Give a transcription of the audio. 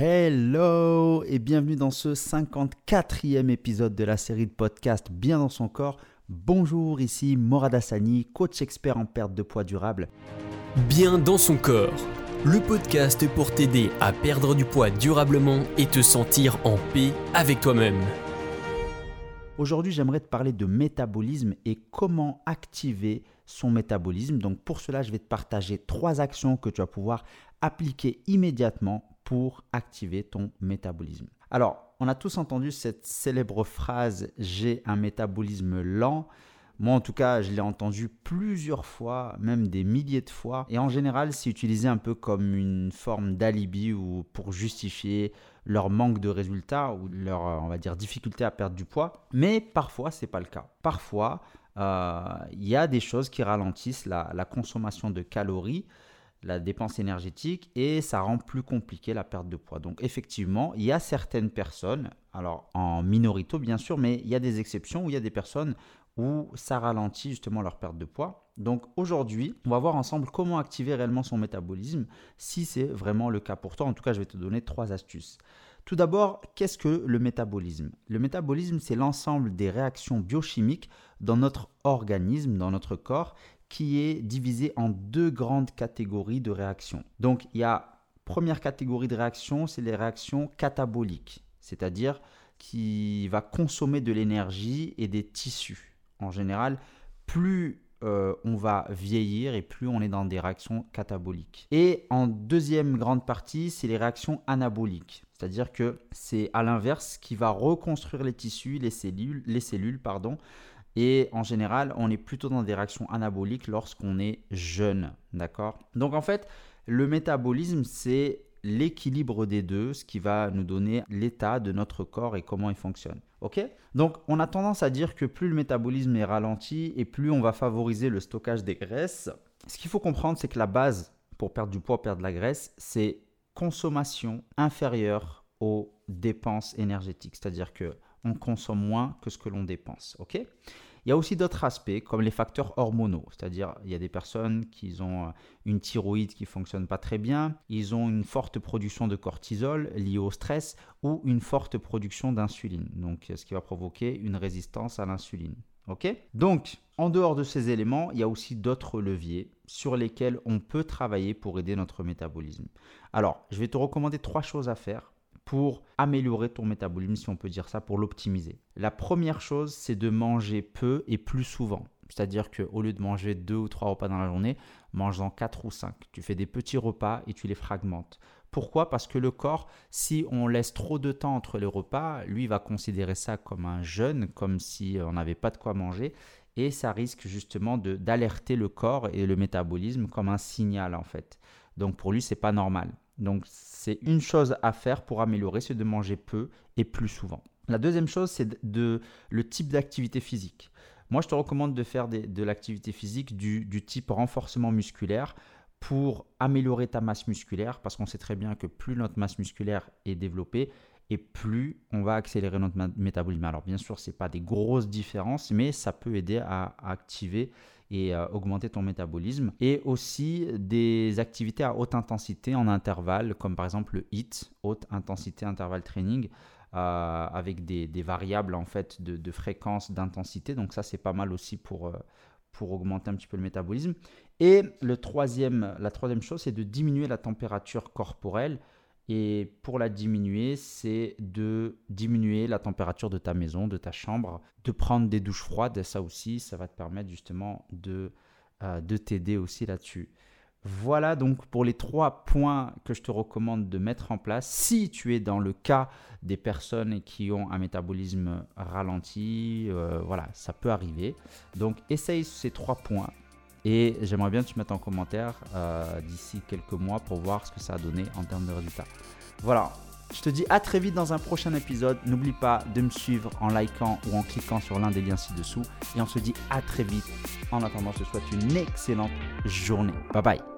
Hello et bienvenue dans ce 54e épisode de la série de podcast Bien dans son corps. Bonjour, ici Morad Hassani, coach expert en perte de poids durable. Bien dans son corps, le podcast pour t'aider à perdre du poids durablement et te sentir en paix avec toi-même. Aujourd'hui, j'aimerais te parler de métabolisme et comment activer son métabolisme. Donc pour cela, je vais te partager trois actions que tu vas pouvoir appliquer immédiatement pour activer ton métabolisme. Alors, on a tous entendu cette célèbre phrase j'ai un métabolisme lent. Moi, en tout cas, je l'ai entendu plusieurs fois, même des milliers de fois. Et en général, c'est utilisé un peu comme une forme d'alibi ou pour justifier leur manque de résultats ou leur, on va dire, difficulté à perdre du poids. Mais parfois, ce n'est pas le cas. Parfois, euh, il y a des choses qui ralentissent la consommation de calories la dépense énergétique et ça rend plus compliqué la perte de poids. Donc effectivement, il y a certaines personnes, alors en minorité bien sûr, mais il y a des exceptions où il y a des personnes où ça ralentit justement leur perte de poids. Donc aujourd'hui, on va voir ensemble comment activer réellement son métabolisme si c'est vraiment le cas pour toi. En tout cas, je vais te donner trois astuces. Tout d'abord, qu'est-ce que le métabolisme? Le métabolisme, c'est l'ensemble des réactions biochimiques dans notre organisme, dans notre corps, qui est divisé en deux grandes catégories de réactions. Donc il y a première catégorie de réactions, c'est les réactions cataboliques, c'est-à-dire qui va consommer de l'énergie et des tissus. En général, plus euh, on va vieillir et plus on est dans des réactions cataboliques. Et en deuxième grande partie, c'est les réactions anaboliques. C'est-à-dire que c'est à l'inverse qui va reconstruire les tissus, les cellules, les cellules pardon, et en général, on est plutôt dans des réactions anaboliques lorsqu'on est jeune. D'accord? Donc en fait, le métabolisme, c'est l'équilibre des deux, ce qui va nous donner l'état de notre corps et comment il fonctionne. Ok? Donc on a tendance à dire que plus le métabolisme est ralenti et plus on va favoriser le stockage des graisses. Ce qu'il faut comprendre, c'est que la base pour perdre du poids, perdre de la graisse, c'est consommation inférieure aux dépenses énergétiques. C'est-à-dire que on consomme moins que ce que l'on dépense. Ok? Il y a aussi d'autres aspects comme les facteurs hormonaux, c'est-à-dire il y a des personnes qui ont euh, une thyroïde qui fonctionne pas très bien, ils ont une forte production de cortisol liée au stress ou une forte production d'insuline, donc ce qui va provoquer une résistance à l'insuline. Ok? Donc, en dehors de ces éléments, il y a aussi d'autres leviers sur lesquels on peut travailler pour aider notre métabolisme. Alors, je vais te recommander trois choses à faire pour améliorer ton métabolisme, si on peut dire ça, pour l'optimiser. La première chose, c'est de manger peu et plus souvent. C'est-à-dire qu'au lieu de manger deux ou trois repas dans la journée, mange-en quatre ou cinq. Tu fais des petits repas et tu les fragmentes. Pourquoi? Parce que le corps, si on laisse trop de temps entre les repas, lui va considérer ça comme un jeûne, comme si on n'avait pas de quoi manger. Et ça risque justement d'alerter le corps et le métabolisme comme un signal en fait. Donc pour lui, c'est pas normal. Donc c'est une chose à faire pour améliorer, c'est de manger peu et plus souvent. La deuxième chose, c'est de, le type d'activité physique. Moi, je te recommande de faire de l'activité physique du, du, type renforcement musculaire pour améliorer ta masse musculaire, parce qu'on sait très bien que plus notre masse musculaire est développée, et plus on va accélérer notre métabolisme. Alors bien sûr, ce n'est pas des grosses différences, mais ça peut aider à, activer et à augmenter ton métabolisme. Et aussi des activités à haute intensité en intervalle, comme par exemple le HIIT, haute intensité intervalle training. Euh, avec des, variables en fait de, fréquence, d'intensité. Donc ça c'est pas mal aussi pour, euh, pour augmenter un petit peu le métabolisme. Et le troisième, la troisième chose c'est de diminuer la température corporelle et pour la diminuer, c'est de diminuer la température de ta maison, de ta chambre, de prendre des douches froides. Ça aussi, ça va te permettre justement de, euh, de t'aider aussi là-dessus. Voilà donc pour les trois points que je te recommande de mettre en place si tu es dans le cas des personnes qui ont un métabolisme ralenti. Euh, voilà, ça peut arriver. Donc essaye ces trois points et j'aimerais bien que tu mettes en commentaire euh, d'ici quelques mois pour voir ce que ça a donné en termes de résultats. Voilà, je te dis à très vite dans un prochain épisode. N'oublie pas de me suivre en likant ou en cliquant sur l'un des liens ci-dessous. Et on se dit à très vite. En attendant, je te souhaite une excellente journée. Bye bye.